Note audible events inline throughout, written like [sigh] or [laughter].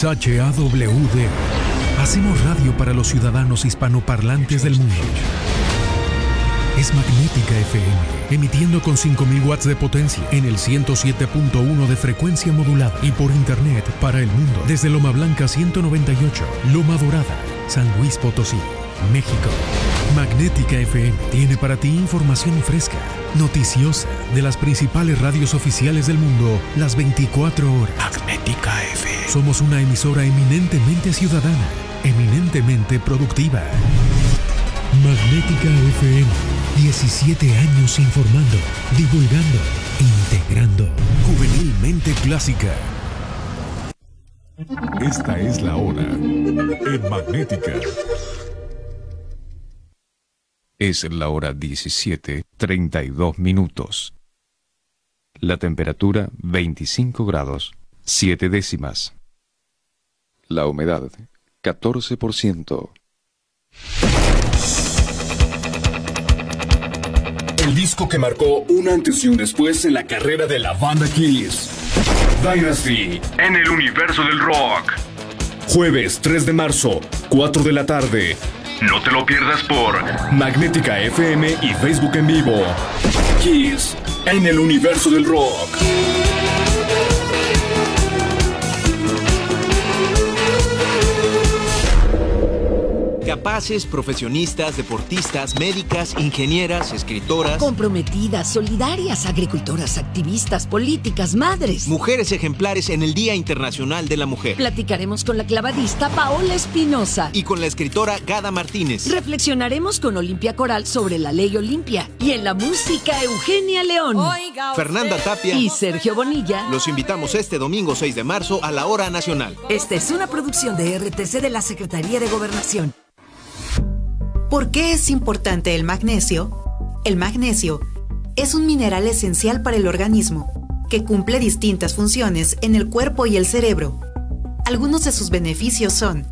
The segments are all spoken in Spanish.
XHAWD. Hacemos radio para los ciudadanos hispanoparlantes del mundo. Es Magnética FM, emitiendo con 5000 watts de potencia en el 107.1 de frecuencia modulada y por internet para el mundo desde Loma Blanca 198, Loma Dorada, San Luis Potosí, México. Magnética FM tiene para ti información fresca, noticiosa de las principales radios oficiales del mundo las 24 horas. Magnética FM. Somos una emisora eminentemente ciudadana, eminentemente productiva. Magnética FM. 17 años informando, divulgando, integrando. Juvenilmente clásica. Esta es la hora en Magnética. Es la hora 17, 32 minutos. La temperatura 25 grados, 7 décimas. La humedad 14%. El disco que marcó un antes y un después en la carrera de la banda Kiss. Dynasty, en el universo del rock. Jueves 3 de marzo, 4 de la tarde. No te lo pierdas por Magnética FM y Facebook en vivo. Kiss, en el universo del rock. Capaces, profesionistas, deportistas, médicas, ingenieras, escritoras. Comprometidas, solidarias, agricultoras, activistas, políticas, madres. Mujeres ejemplares en el Día Internacional de la Mujer. Platicaremos con la clavadista Paola Espinosa. Y con la escritora Gada Martínez. Reflexionaremos con Olimpia Coral sobre la ley Olimpia. Y en la música Eugenia León. Fernanda Tapia. Y Sergio Bonilla. Los invitamos este domingo 6 de marzo a la hora nacional. Esta es una producción de RTC de la Secretaría de Gobernación. ¿Por qué es importante el magnesio? El magnesio es un mineral esencial para el organismo que cumple distintas funciones en el cuerpo y el cerebro. Algunos de sus beneficios son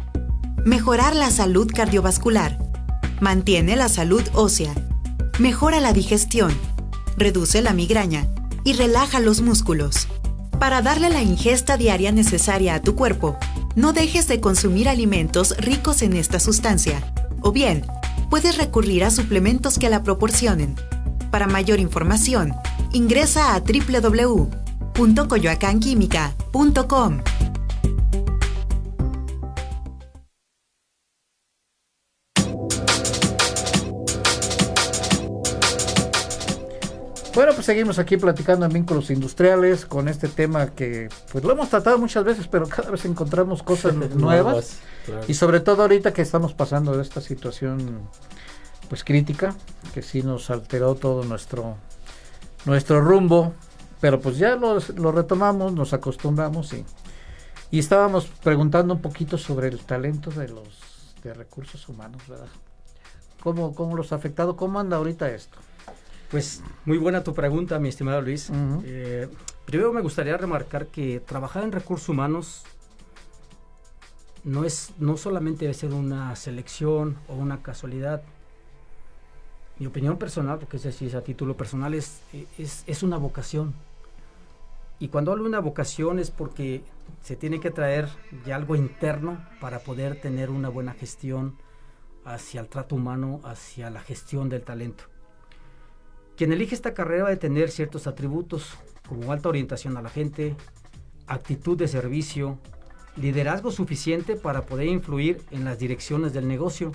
mejorar la salud cardiovascular, mantiene la salud ósea, mejora la digestión, reduce la migraña y relaja los músculos. Para darle la ingesta diaria necesaria a tu cuerpo, no dejes de consumir alimentos ricos en esta sustancia, o bien, puedes recurrir a suplementos que la proporcionen. Para mayor información, ingresa a www.coyoacanquímica.com. Bueno, pues seguimos aquí platicando en vínculos industriales con este tema que pues lo hemos tratado muchas veces, pero cada vez encontramos cosas [laughs] nuevas. Y sobre todo ahorita que estamos pasando de esta situación pues crítica, que sí nos alteró todo nuestro nuestro rumbo, pero pues ya lo, lo retomamos, nos acostumbramos y, y estábamos preguntando un poquito sobre el talento de los de recursos humanos, ¿verdad? ¿Cómo, cómo los ha afectado? ¿Cómo anda ahorita esto? Pues muy buena tu pregunta, mi estimado Luis. eh, primero me gustaría remarcar que trabajar en recursos humanos no es no solamente debe ser una selección o una casualidad. Mi opinión personal, porque es decir, a título personal, es, es, es una vocación. Y cuando hablo de una vocación es porque se tiene que traer ya algo interno para poder tener una buena gestión hacia el trato humano, hacia la gestión del talento. Quien elige esta carrera debe tener ciertos atributos como alta orientación a la gente, actitud de servicio, liderazgo suficiente para poder influir en las direcciones del negocio.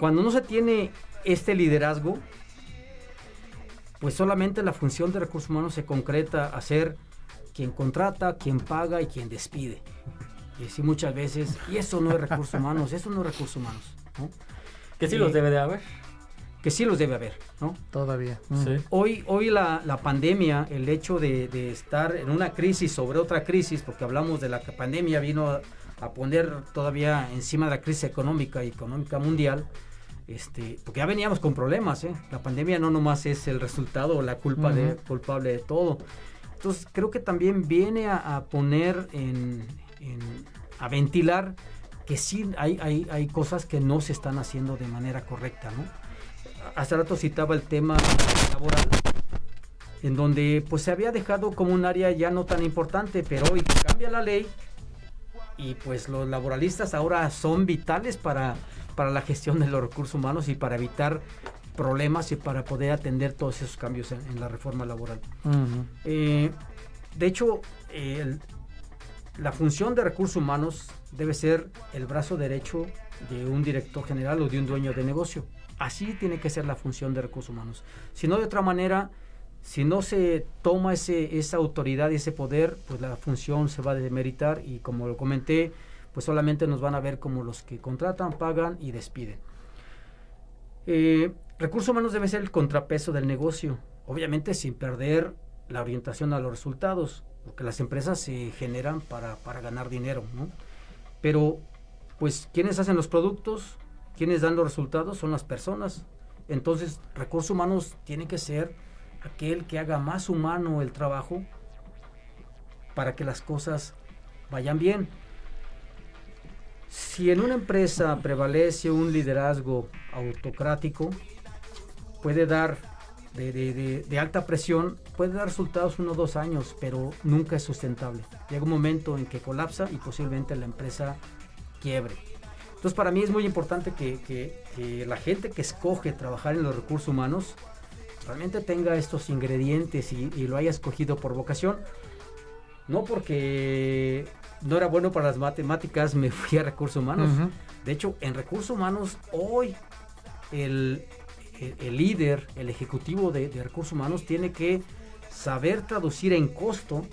Cuando no se tiene este liderazgo, pues solamente la función de recursos humanos se concreta a ser quien contrata, quien paga y quien despide. Y así muchas veces, y eso no es recursos humanos, eso no es recursos humanos. ¿no? Que sí los debe de haber. Que sí los debe haber, ¿no? Todavía. Sí. Hoy, hoy la, la, pandemia, el hecho de, de, estar en una crisis sobre otra crisis, porque hablamos de la pandemia, vino a, a poner todavía encima de la crisis económica y económica mundial, este, porque ya veníamos con problemas, ¿eh? La pandemia no nomás es el resultado o la culpa uh -huh. de, culpable de todo. Entonces creo que también viene a, a poner en, en, a ventilar que sí hay, hay, hay cosas que no se están haciendo de manera correcta, ¿no? Hace rato citaba el tema laboral, en donde pues se había dejado como un área ya no tan importante, pero hoy cambia la ley y pues los laboralistas ahora son vitales para, para la gestión de los recursos humanos y para evitar problemas y para poder atender todos esos cambios en, la reforma laboral. Eh, de hecho, la función de recursos humanos debe ser el brazo derecho de un director general o de un dueño de negocio. Así tiene que ser la función de recursos humanos. Si no, de otra manera, si no se toma ese, esa autoridad y ese poder, pues la función se va a demeritar y como lo comenté, pues solamente nos van a ver como los que contratan, pagan y despiden. Eh, recursos humanos debe ser el contrapeso del negocio, obviamente sin perder la orientación a los resultados, porque las empresas se generan para, para ganar dinero, ¿no? Pero, pues, quienes hacen los productos, quienes dan los resultados son las personas. Entonces, recursos humanos tiene que ser aquel que haga más humano el trabajo para que las cosas vayan bien. Si en una empresa prevalece un liderazgo autocrático, puede dar de, alta presión, puede dar resultados uno o dos años, pero nunca es sustentable. Llega un momento en que colapsa y posiblemente la empresa quiebre. Entonces para mí es muy importante que la gente que escoge trabajar en los recursos humanos realmente tenga estos ingredientes y, lo haya escogido por vocación. No porque no era bueno para las matemáticas, me [laughs] fui a recursos humanos. De hecho, en recursos humanos, hoy el, líder, el ejecutivo de, recursos humanos, tiene que saber traducir en costo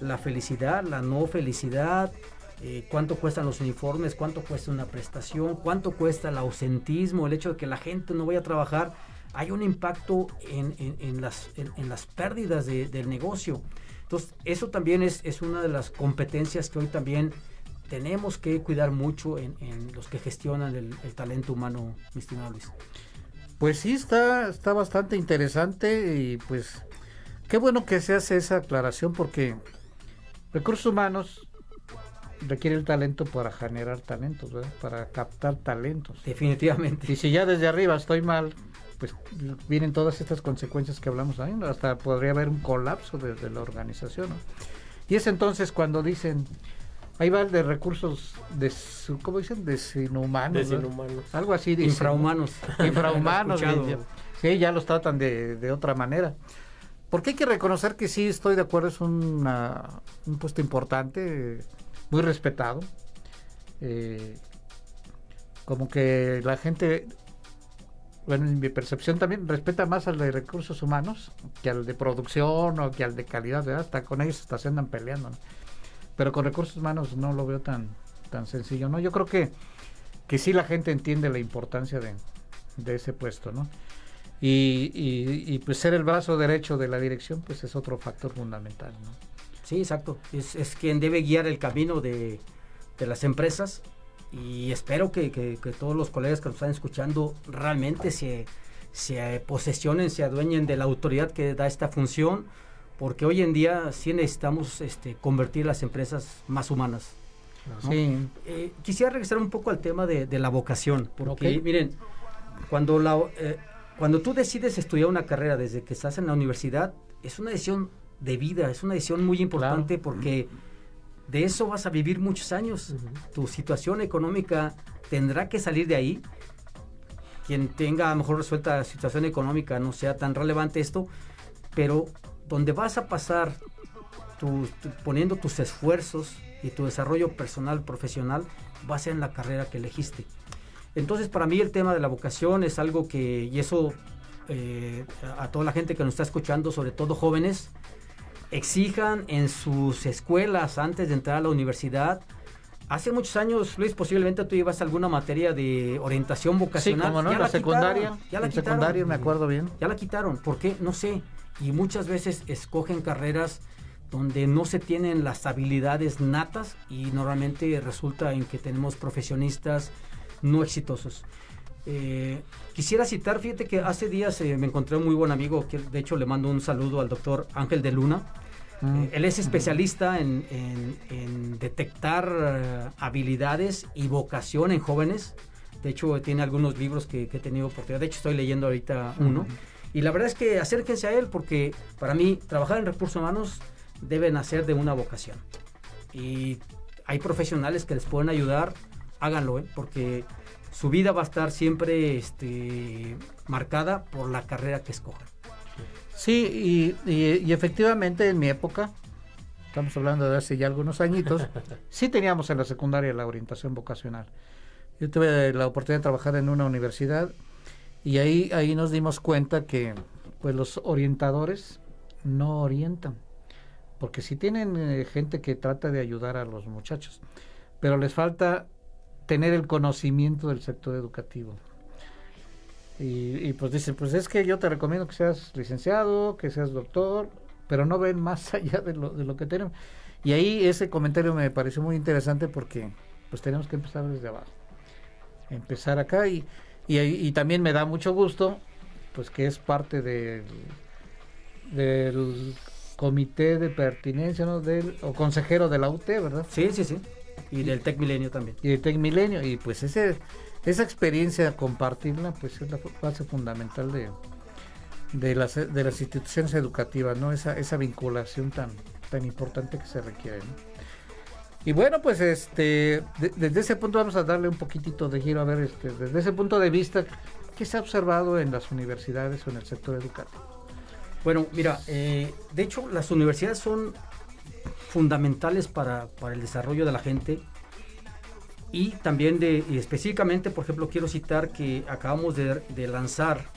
la felicidad, la no felicidad, eh, cuánto cuestan los uniformes, cuánto cuesta una prestación, cuánto cuesta el ausentismo, el hecho de que la gente no vaya a trabajar hay un impacto en, las, pérdidas del negocio. Entonces, eso también es, es una de las competencias que hoy también tenemos que cuidar mucho en, los que gestionan el, talento humano, mi estimado Luis. Pues sí, está, está bastante interesante y pues qué bueno que se hace esa aclaración porque recursos humanos requiere el talento para generar talentos, para captar talentos. Definitivamente. Y si ya desde arriba estoy mal, pues vienen todas estas consecuencias que hablamos ahí, hasta podría haber un colapso de, la organización. Y es entonces cuando dicen, ahí va el de recursos, de ¿cómo dicen? Desinhumanos. Algo así. infrahumanos. [laughs] Infrahumanos. sí, ya los tratan de, de otra manera. Porque hay que reconocer que sí, estoy de acuerdo, es un puesto importante, muy respetado. Eh, como que la gente bueno, en mi percepción también respeta más al de recursos humanos que al de producción o que al de calidad, ¿verdad? Hasta con ellos hasta se andan peleando, Pero con recursos humanos no lo veo tan, tan sencillo, ¿no? Yo creo que, que sí la gente entiende la importancia de, ese puesto, ¿no? Y, y, pues ser el brazo derecho de la dirección, pues es otro factor fundamental. Sí, exacto. Es, es quien debe guiar el camino de, de las empresas y espero que, todos los colegas que nos están escuchando realmente se, se posesionen, se adueñen de la autoridad que da esta función, porque hoy en día sí necesitamos este, convertir las empresas más humanas. Eh, quisiera regresar un poco al tema de, la vocación, porque miren, cuando, la, eh, cuando tú decides estudiar una carrera desde que estás en la universidad, es una decisión de vida, es una decisión muy importante porque de eso vas a vivir muchos años. Tu situación económica tendrá que salir de ahí. Quien tenga a lo mejor resuelta la situación económica no sea tan relevante esto, pero donde vas a pasar poniendo tus esfuerzos y tu desarrollo personal, profesional, va a ser en la carrera que elegiste. Entonces, para mí el tema de la vocación es algo que, y eso eh, a toda la gente que nos está escuchando, sobre todo jóvenes, exijan en sus escuelas antes de entrar a la universidad. Hace muchos años, Luis, posiblemente tú llevas alguna materia de orientación vocacional. Sí, como no, ya la, secundaria. ya la secundaria, me acuerdo bien. Ya la quitaron. ¿Por qué? No sé. Y muchas veces escogen carreras donde no se tienen las habilidades natas y normalmente resulta en que tenemos profesionistas no exitosos. Eh, quisiera citar, fíjate que hace días eh, me encontré un muy buen amigo, que de hecho le mando un saludo al doctor Ángel de Luna. Mm. Eh, él es especialista en, detectar habilidades y vocación en jóvenes. De hecho, tiene algunos libros que, he tenido oportunidad. De hecho, estoy leyendo ahorita uno. Y la verdad es que acérquense a él porque para mí trabajar en recursos humanos debe nacer de una vocación. y hay profesionales que les pueden ayudar, háganlo, ¿eh? porque su vida va a estar siempre este, marcada por la carrera que escojan. Sí, y, efectivamente en mi época, estamos hablando de hace ya algunos añitos, [laughs] sí teníamos en la secundaria la orientación vocacional. Yo tuve la oportunidad de trabajar en una universidad y ahí, ahí nos dimos cuenta que pues los orientadores no orientan, porque si tienen eh, gente que trata de ayudar a los muchachos, pero les falta tener el conocimiento del sector educativo. Y, pues dicen, pues es que yo te recomiendo que seas licenciado, que seas doctor, pero no ven más [laughs] allá de lo, de lo que tenemos. Y ahí ese comentario me pareció muy interesante porque pues tenemos que empezar desde abajo. Empezar acá y, y, también me da mucho gusto pues que es parte del, del comité de pertinencia, ¿no? Del, o consejero de la UT, ¿verdad? Sí, sí, sí. Y del Tec Milenio también. Y del Tec Milenio. Y pues ese, esa experiencia, compartirla, pues es la base fundamental de, de, las, de las instituciones educativas, ¿no? Esa, esa vinculación tan, tan importante que se requiere, Y bueno, pues este, desde ese punto vamos a darle un poquitito de giro, a ver, este, desde ese punto de vista, ¿qué se ha observado en las universidades o en el sector educativo? Bueno, mira, eh, de hecho las universidades son fundamentales para, el desarrollo de la gente y también de específicamente, por ejemplo, quiero citar que acabamos de, lanzar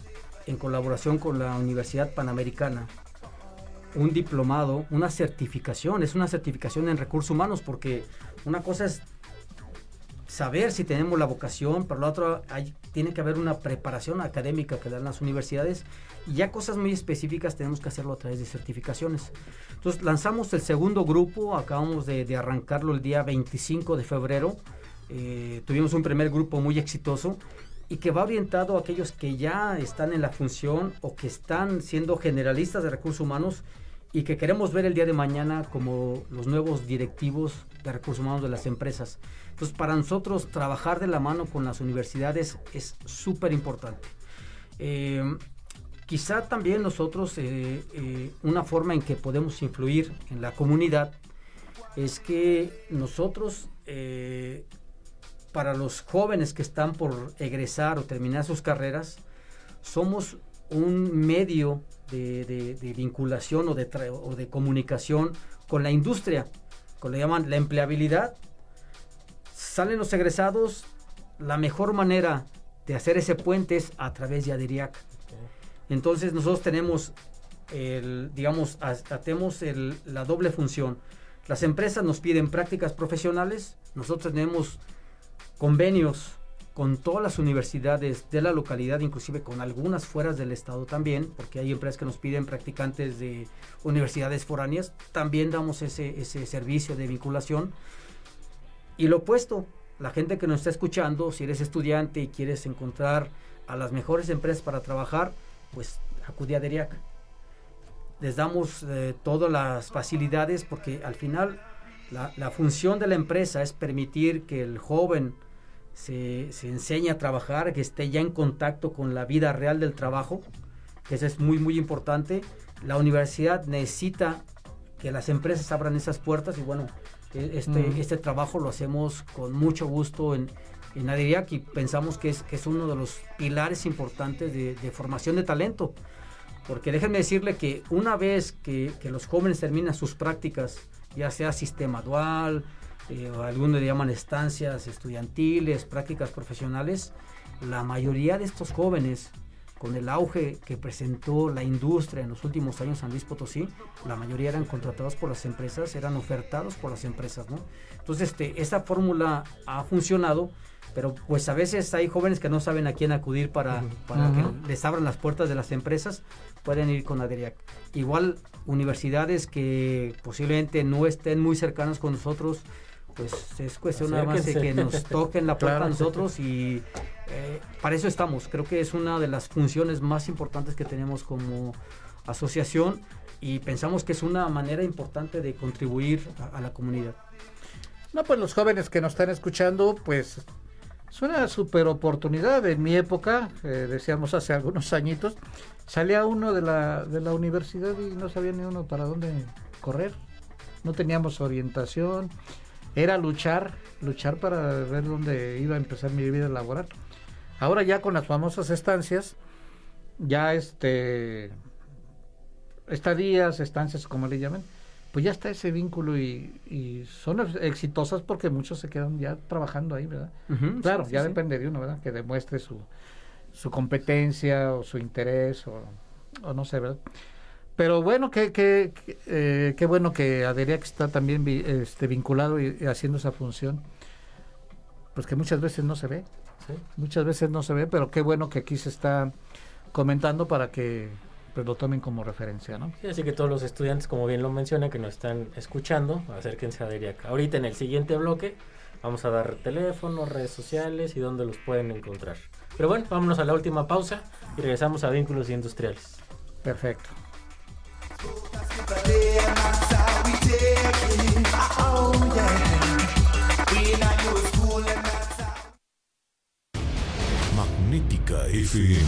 en colaboración con la Universidad Panamericana un diplomado, una certificación, es una certificación en recursos humanos porque una cosa es saber si tenemos la vocación, pero la otra hay, tiene que haber una preparación académica que dan las universidades y ya cosas muy específicas tenemos que hacerlo a través de certificaciones. Entonces lanzamos el segundo grupo, acabamos de, arrancarlo el día 25 de febrero, eh, tuvimos un primer grupo muy exitoso y que va orientado a aquellos que ya están en la función o que están siendo generalistas de recursos humanos y que queremos ver el día de mañana como los nuevos directivos de recursos humanos de las empresas. Entonces, para nosotros trabajar de la mano con las universidades es súper importante. Eh, quizá también nosotros, eh, una forma en que podemos influir en la comunidad es que nosotros, para los jóvenes que están por egresar o terminar sus carreras, somos un medio de, vinculación o de, o de comunicación con la industria, con lo llaman la empleabilidad. Salen los egresados, la mejor manera de hacer ese puente es a través de Adiriac. Entonces nosotros tenemos, el, digamos, hacemos la doble función. Las empresas nos piden prácticas profesionales, nosotros tenemos convenios con todas las universidades de la localidad, inclusive con algunas fuera del estado también, porque hay empresas que nos piden practicantes de universidades foráneas, también damos ese, ese servicio de vinculación. Y lo opuesto, la gente que nos está escuchando, si eres estudiante y quieres encontrar a las mejores empresas para trabajar, pues acude a DERIAC. Les damos eh, todas las facilidades porque al final la función de la empresa es permitir que el joven, se, se enseña a trabajar, que esté ya en contacto con la vida real del trabajo, que eso es muy, muy importante. La universidad necesita que las empresas abran esas puertas y bueno, e, este, este trabajo lo hacemos con mucho gusto en, en Adiriac y pensamos que es, que es uno de los pilares importantes de, de, formación de talento. Porque déjenme decirle que una vez que, que los jóvenes terminan sus prácticas, ya sea sistema dual, eh, algunos le llaman estancias estudiantiles, prácticas profesionales, la mayoría de estos jóvenes, con el auge que presentó la industria en los últimos años en San Luis Potosí, la mayoría eran contratados por las empresas, eran ofertados por las empresas, ¿no? Entonces, este, esta fórmula ha funcionado, pero pues a veces hay jóvenes que no saben a quién acudir para, para que les abran las puertas de las empresas, pueden ir con Aderiac. Igual universidades que posiblemente no estén muy cercanas con nosotros, pues es cuestión nada más de que nos toquen la [laughs] puerta a nosotros y eh, para eso estamos. Creo que es una de las funciones más importantes que tenemos como asociación y pensamos que es una manera importante de contribuir a, la comunidad. No, pues los jóvenes que nos están escuchando, pues es una super oportunidad. En mi época, eh, decíamos hace algunos añitos, salía uno de la, de la universidad y no sabía ni uno para dónde correr no teníamos orientación, era luchar, luchar para ver dónde iba a empezar mi vida laboral. Ahora ya con las famosas estancias, ya este estadías, estancias como le llaman, pues ya está ese vínculo y, son exitosas porque muchos se quedan ya trabajando ahí, ¿verdad? claro, ya depende de uno, ¿verdad? Que demuestre su, su competencia o su interés o, no sé, ¿verdad? Pero bueno, qué que, eh, qué bueno que Aderiac está también este, vinculado y, haciendo esa función. Pues que muchas veces no se ve. Muchas veces no se ve, pero qué bueno que aquí se está comentando para que pues, lo tomen como referencia, ¿no? así que todos los estudiantes, como bien lo menciona, que nos están escuchando, acérquense a Aderiac. Ahorita en el siguiente bloque vamos a dar teléfonos, redes sociales y dónde los pueden encontrar. Pero bueno, vámonos a la última pausa y regresamos a vínculos industriales. Perfecto. Magnética FM.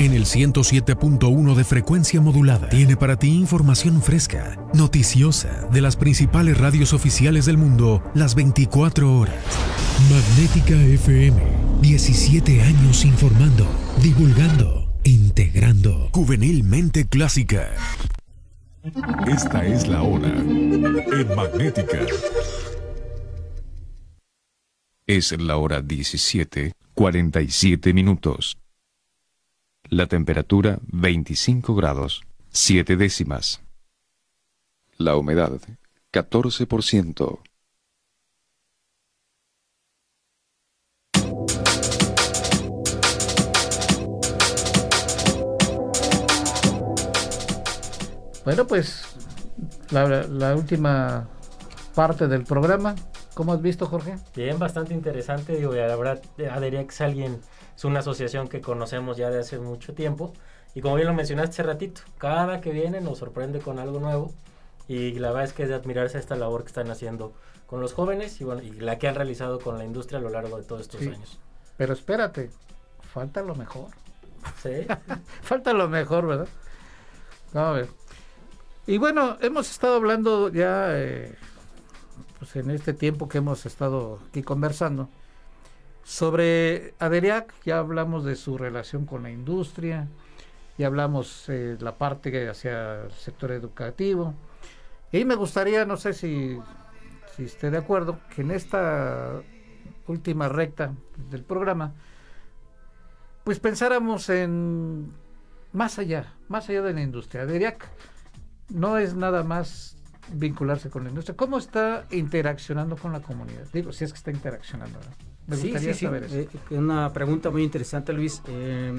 En el 107.1 de frecuencia modulada tiene para ti información fresca, noticiosa, de las principales radios oficiales del mundo, las 24 horas. Magnética FM, 17 años informando, divulgando, integrando, juvenilmente clásica. Esta es la hora en Magnética. Es la hora 17, 47 minutos. La temperatura 25 grados, 7 décimas. La humedad 14%. Bueno, pues la, última parte del programa. ¿Cómo has visto, Jorge? Bien, bastante interesante. Digo, la verdad, es alguien, es una asociación que conocemos ya de hace mucho tiempo. Y como bien lo mencionaste hace ratito, cada que viene nos sorprende con algo nuevo. Y la verdad es que es de admirarse esta labor que están haciendo con los jóvenes y, bueno, y la que han realizado con la industria a lo largo de todos estos años. Pero espérate, falta lo mejor. Sí. [laughs] falta lo mejor, ¿verdad? Vamos a ver. Y bueno, hemos estado hablando ya, eh, pues en este tiempo que hemos estado aquí conversando, sobre Aderiac, ya hablamos de su relación con la industria, ya hablamos eh, la parte hacia el sector educativo. Y me gustaría, no sé si, si esté de acuerdo, que en esta última recta del programa, pues pensáramos en más allá, más allá de la industria. Aderiac no es nada más vincularse con la industria. ¿Cómo está interaccionando con la comunidad? Digo, si es que está interaccionando. Me gustaría saber eso. Eh, una pregunta muy interesante, Luis. Eh,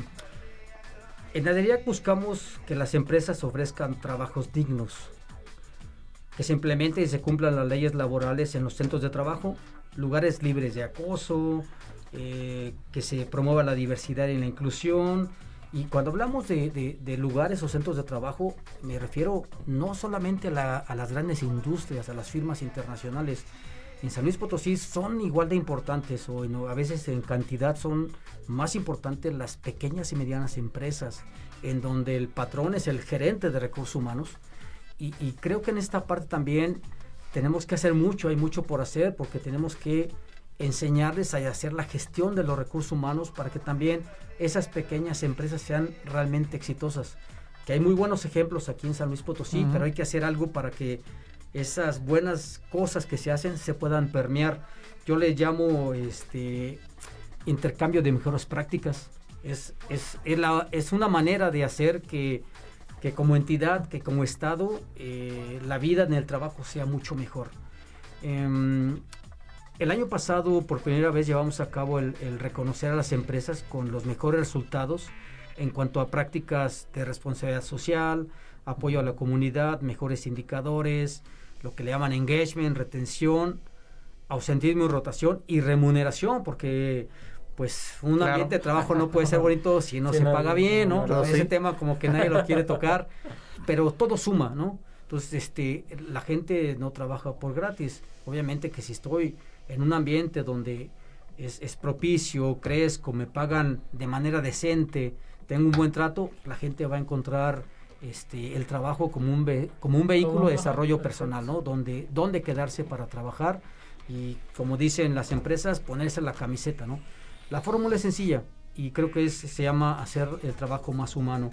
en ADERIAC buscamos que las empresas ofrezcan trabajos dignos, que se implementen y se cumplan las leyes laborales en los centros de trabajo, lugares libres de acoso, eh, que se promueva la diversidad y la inclusión, y cuando hablamos de, lugares o centros de trabajo, me refiero no solamente a, las grandes industrias, a las firmas internacionales. En San Luis Potosí son igual de importantes o a veces en cantidad son más importantes las pequeñas y medianas empresas, en donde el patrón es el gerente de recursos humanos. Y, y creo que en esta parte también tenemos que hacer mucho, hay mucho por hacer porque tenemos que enseñarles a hacer la gestión de los recursos humanos para que también esas pequeñas empresas sean realmente exitosas. Que hay muy buenos ejemplos aquí en San Luis Potosí, pero hay que hacer algo para que esas buenas cosas que se hacen se puedan permear. Yo le llamo este intercambio de mejores prácticas. Es, es, es, una manera de hacer que, que, como entidad, que como Estado, eh, la vida en el trabajo sea mucho mejor. Em, el año pasado, por primera vez, llevamos a cabo el, reconocer a las empresas con los mejores resultados en cuanto a prácticas de responsabilidad social, apoyo a la comunidad, mejores indicadores, lo que le llaman engagement, retención, ausentismo y rotación y remuneración, porque pues un ambiente de trabajo no puede ser bonito si no [laughs] se paga bien, ¿no? Ese tema como que nadie lo quiere [laughs] tocar, pero todo suma, ¿no? Entonces, este, la gente no trabaja por gratis. Obviamente que si estoy en un ambiente donde es, propicio, crezco, me pagan de manera decente, tengo un buen trato, la gente va a encontrar este, el trabajo como un, como un vehículo de desarrollo personal, ¿no? Donde, donde quedarse para trabajar y, como dicen las empresas, ponerse la camiseta, ¿no? La fórmula es sencilla y creo que se llama hacer el trabajo más humano.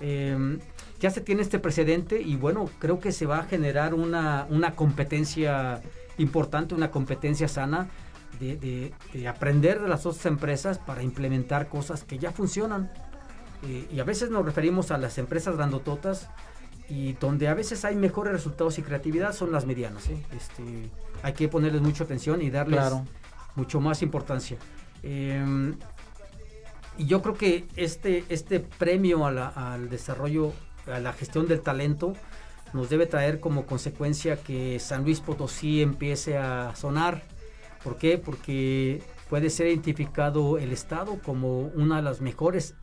Em, ya se tiene este precedente y bueno, creo que se va a generar una, una competencia importante, una competencia sana de, aprender de las otras empresas para implementar cosas que ya funcionan. Eh, y a veces nos referimos a las empresas grandototas y donde a veces hay mejores resultados y creatividad son las medianas. ¿eh? Este, hay que ponerles mucha atención y darles mucho más importancia. Em, y yo creo que este, este premio al desarrollo, a la gestión del talento, nos debe traer como consecuencia que San Luis Potosí empiece a sonar. ¿Por qué? Porque puede ser identificado el Estado como una de las mejores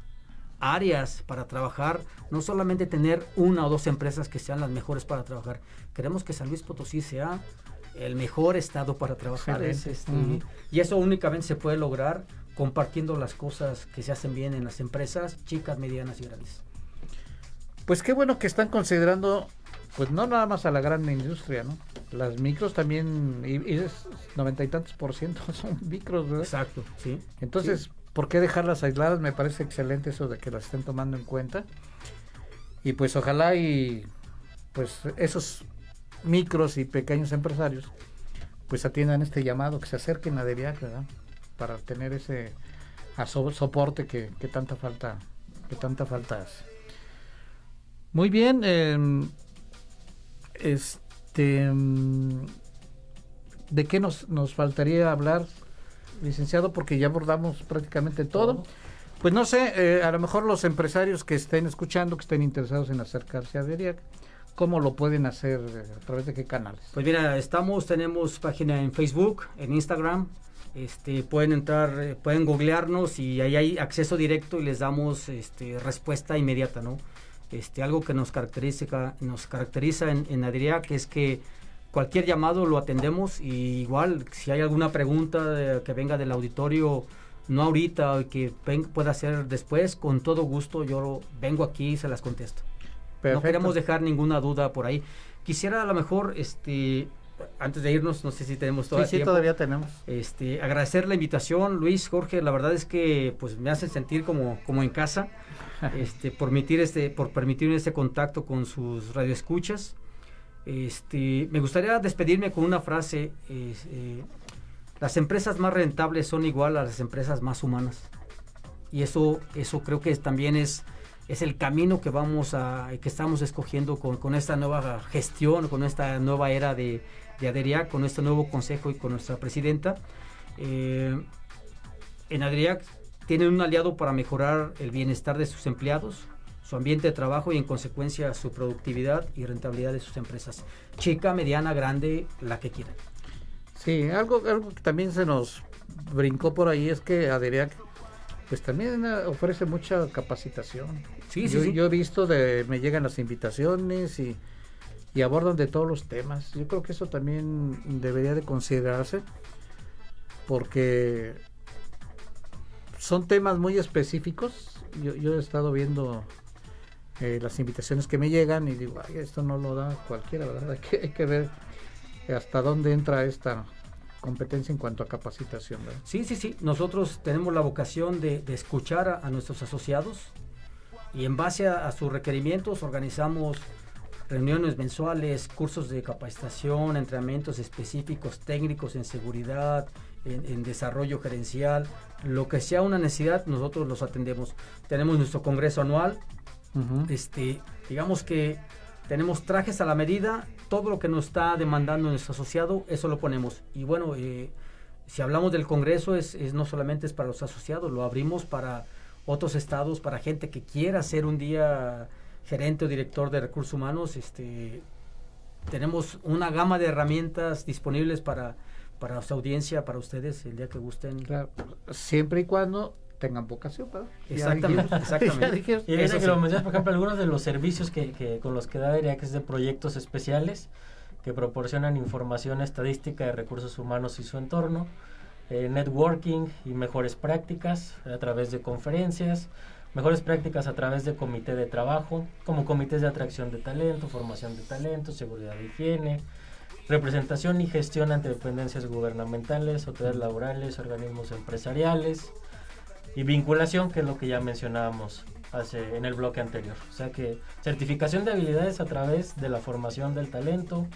áreas para trabajar, no solamente tener una o dos empresas que sean las mejores para trabajar. Queremos que San Luis Potosí sea el mejor estado para trabajar. Este, y eso únicamente se puede lograr compartiendo las cosas que se hacen bien en las empresas, chicas, medianas y grandes. Pues qué bueno que están considerando, pues no nada más a la gran industria, ¿no? Las micros también, y, es noventa y tantos por ciento [laughs] son micros, ¿verdad? Exacto, sí. Entonces, ¿por qué dejarlas aisladas? Me parece excelente eso de que las estén tomando en cuenta. Y pues ojalá y pues esos micros y pequeños empresarios pues atiendan este llamado, que se acerquen a DEVIAC, ¿verdad? Para tener ese soporte que, tanta falta que tanta falta hace. Muy bien, em, este em, ¿de qué nos, nos faltaría hablar, licenciado? Porque ya abordamos prácticamente todo. Pues no sé, eh, a lo mejor los empresarios que estén escuchando, que estén interesados en acercarse a DERIAC, ¿Cómo lo pueden hacer? ¿A través de qué canales? Pues mira, estamos, tenemos página en Facebook, en Instagram. Este, pueden entrar, eh, pueden googlearnos y ahí hay acceso directo y les damos este, respuesta inmediata, ¿no? Este, algo que nos caracteriza, nos caracteriza en, en que es que cualquier llamado lo atendemos y igual si hay alguna pregunta que venga del auditorio, no ahorita, que pueda ser después, con todo gusto yo vengo aquí y se las contesto. No queremos dejar ninguna duda por ahí. Quisiera a lo mejor, este, antes de irnos, no sé si tenemos todavía sí, sí, todavía tenemos. Este, agradecer la invitación, Luis, Jorge, la verdad es que pues me hacen sentir como, como en casa, [laughs] este, por permitir este, por permitirme este contacto con sus radioescuchas. Este, me gustaría despedirme con una frase. Eh, las empresas más rentables son igual a las empresas más humanas. Y eso, eso creo que también es es el camino que vamos a, que estamos escogiendo con, esta nueva gestión, con esta nueva era de, de ADERIAC, con este nuevo consejo y con nuestra presidenta. Eh, en ADERIAC tienen un aliado para mejorar el bienestar de sus empleados, su ambiente de trabajo y en consecuencia su productividad y rentabilidad de sus empresas. Chica, mediana, grande, la que quieran. Sí, algo, algo que también se nos brincó por ahí es que ADERIAC pues también eh, ofrece mucha capacitación. Sí, yo, sí, yo he visto de me llegan las invitaciones y, y abordan de todos los temas. Yo creo que eso también debería de considerarse porque son temas muy específicos. Yo, yo he estado viendo eh, las invitaciones que me llegan y digo, Ay, esto no lo da cualquiera, ¿verdad? [laughs] Hay que, hay que ver hasta dónde entra esta competencia en cuanto a capacitación. Sí, sí, sí. Nosotros tenemos la vocación de, escuchar a, nuestros asociados y en base a, sus requerimientos organizamos reuniones mensuales, cursos de capacitación, entrenamientos específicos técnicos en seguridad, en, desarrollo gerencial, lo que sea una necesidad, nosotros los atendemos. Tenemos nuestro congreso anual, este, digamos que tenemos trajes a la medida, todo lo que nos está demandando nuestro asociado, eso lo ponemos. Y bueno, eh, si hablamos del Congreso, es, no solamente es para los asociados, lo abrimos para otros estados, para gente que quiera ser un día gerente o director de recursos humanos. Este, tenemos una gama de herramientas disponibles para, para su audiencia, para ustedes, el día que gusten. siempre y cuando tengan vocación, ¿verdad? Exactamente, [laughs] exactamente. y viene que lo mencionas, por ejemplo, algunos de los servicios que, que con los que da que es de proyectos especiales que proporcionan información estadística de recursos humanos y su entorno, eh, networking y mejores prácticas a través de conferencias, mejores prácticas a través de comité de trabajo, como comités de atracción de talento, formación de talento, seguridad de higiene, representación y gestión ante dependencias gubernamentales, autoridades laborales, organismos empresariales y vinculación, que es lo que ya mencionábamos hace, en el bloque anterior. O sea que certificación de habilidades a través de la formación del talento,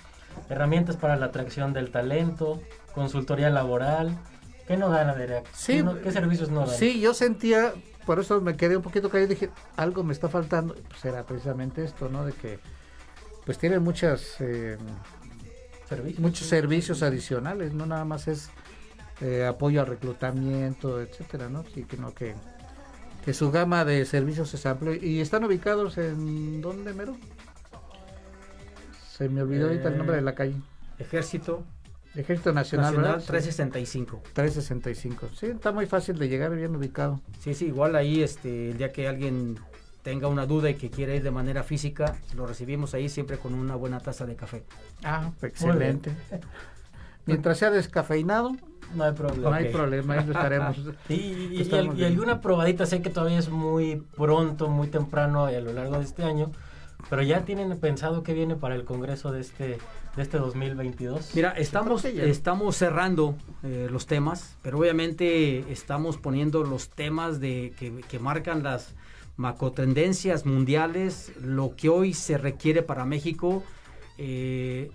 herramientas para la atracción del talento, consultoría laboral. ¿Qué no dan, Adrián? Sí, ¿Qué, servicios no dan? Sí, yo sentía, por eso me quedé un poquito callado y dije, algo me está faltando. Pues era precisamente esto, ¿no? De que pues tienen muchas... Eh, servicios, muchos servicios adicionales, no nada más es eh, apoyo al reclutamiento, etcétera, ¿no? Sí, que no que que su gama de servicios es amplia y están ubicados en dónde mero se me olvidó ahorita el nombre de la eh, calle Ejército Ejército Nacional, Nacional 365 365 sí está muy fácil de llegar bien ubicado. Sí sí igual ahí este el día que alguien tenga una duda y que quiera ir de manera física lo recibimos ahí siempre con una buena taza de café. Ah excelente. [laughs] Mientras sea descafeinado no hay problema. No hay problema, ahí estaremos. [laughs] y, alguna probadita, sé que todavía es muy pronto, muy temprano a lo largo de este año, pero ya tienen pensado qué viene para el Congreso de este de este 2022. Mira, estamos estamos cerrando eh, los temas, pero obviamente estamos poniendo los temas de que, que marcan las macrotendencias mundiales, lo que hoy se requiere para México. Eh,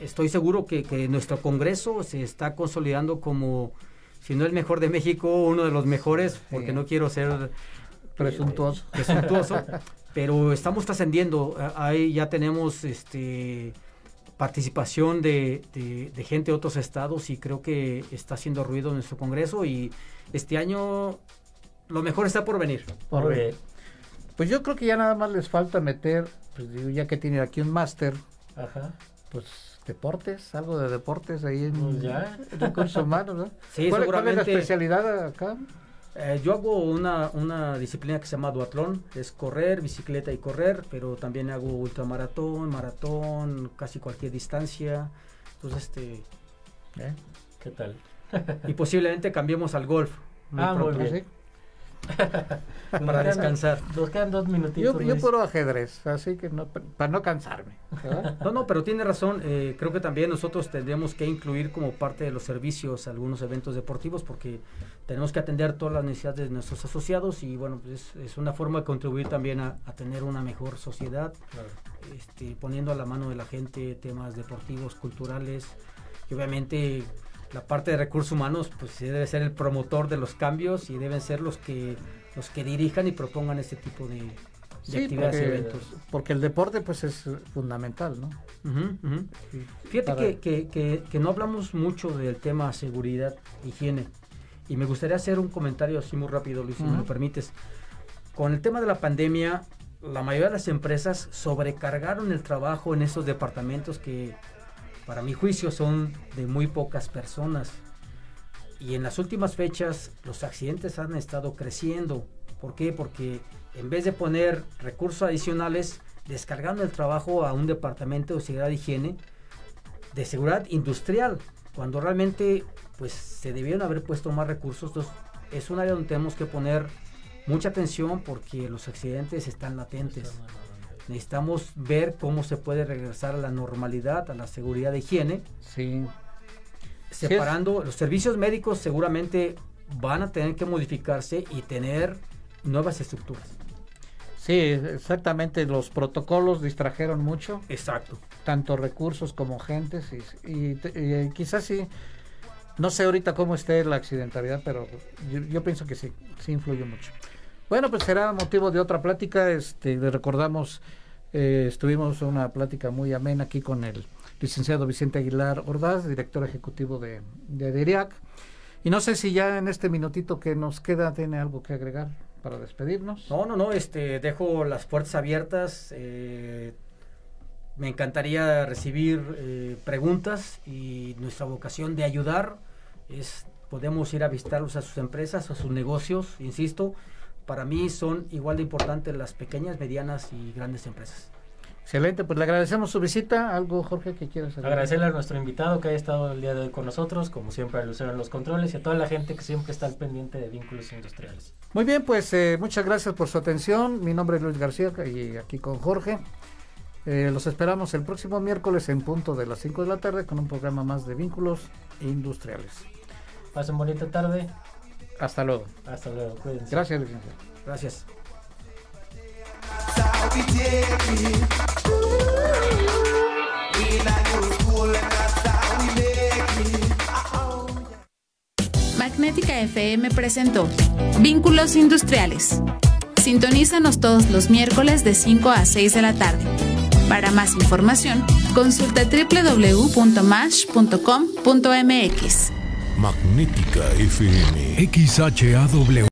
estoy seguro que, nuestro Congreso se está consolidando como, si no el mejor de México, uno de los mejores, porque no quiero ser eh, presuntuoso. presuntuoso pero estamos trascendiendo. Ahí ya tenemos este participación de, gente de otros estados y creo que está haciendo ruido en nuestro Congreso y este año lo mejor está por venir. Pues yo creo que ya nada más les falta meter, pues ya que tienen aquí un máster, pues deportes, algo de deportes ahí en pues ya. recursos humanos, ¿no? Sí, ¿Cuál, ¿Cuál, es la especialidad acá? Eh, yo hago una, una, disciplina que se llama duatlón, es correr, bicicleta y correr, pero también hago ultramaratón, maratón, casi cualquier distancia. Entonces, este... ¿Eh? ¿Qué tal? y posiblemente cambiemos al golf. Ah, muy bien. [laughs] para descansar. Nos quedan dos minutitos. Yo, yo puro ajedrez, así que no, para no cansarme. [laughs] No, no, pero tiene razón. Eh, creo que también nosotros tendríamos que incluir como parte de los servicios algunos eventos deportivos porque tenemos que atender todas las necesidades de nuestros asociados y bueno, pues es, una forma de contribuir también a, tener una mejor sociedad, este, poniendo a la mano de la gente temas deportivos, culturales y obviamente la parte de recursos humanos pues debe ser el promotor de los cambios y deben ser los que los que dirijan y propongan este tipo de, actividades y eventos. Porque el deporte pues es fundamental, ¿no? Fíjate que, que, no hablamos mucho del tema seguridad, higiene. Y me gustaría hacer un comentario así muy rápido, Luis, si me lo permites. Con el tema de la pandemia, la mayoría de las empresas sobrecargaron el trabajo en esos departamentos que para mi juicio son de muy pocas personas. Y en las últimas fechas los accidentes han estado creciendo. ¿Por qué? Porque en vez de poner recursos adicionales, descargando el trabajo a un departamento de seguridad de higiene, de seguridad industrial, cuando realmente pues se debieron haber puesto más recursos. Entonces, es un área donde tenemos que poner mucha atención porque los accidentes están latentes. Necesitamos ver cómo se puede regresar a la normalidad, a la seguridad de higiene. Sí. Separando, los servicios médicos seguramente van a tener que modificarse y tener nuevas estructuras. Sí, exactamente. Los protocolos distrajeron mucho. Exacto. Tanto recursos como gentes. Y, quizás sí. No sé ahorita cómo esté la accidentalidad, pero yo, pienso que sí, sí influye mucho. Bueno, pues será motivo de otra plática. Este, le recordamos, eh, estuvimos una plática muy amena aquí con el licenciado Vicente Aguilar Ordaz, director ejecutivo de, de DIRIAC. Y no sé si ya en este minutito que nos queda tiene algo que agregar para despedirnos. No, no, no, este, dejo las puertas abiertas. Eh, me encantaría recibir eh, preguntas y nuestra vocación de ayudar es podemos ir a visitarlos a sus empresas, a sus negocios, insisto, para mí son igual de importantes las pequeñas, medianas y grandes empresas. Excelente, pues le agradecemos su visita. ¿Algo, Jorge, que quieras saber? Agradecerle a nuestro invitado que haya estado el día de hoy con nosotros, como siempre a Lucero en los controles y a toda la gente que siempre está al pendiente de vínculos industriales. Muy bien, pues eh, muchas gracias por su atención. Mi nombre es Luis García y aquí con Jorge. Eh, los esperamos el próximo miércoles en punto de las 5 de la tarde con un programa más de vínculos industriales. Pasen bonita tarde. Hasta luego. Hasta luego, cuídense. Gracias, licenciado. Gracias. Magnética FM presentó Vínculos Industriales. Sintonízanos todos los miércoles de 5 a 6 de la tarde. Para más información, consulta www.mash.com.mx. Magnética FM. XHAW.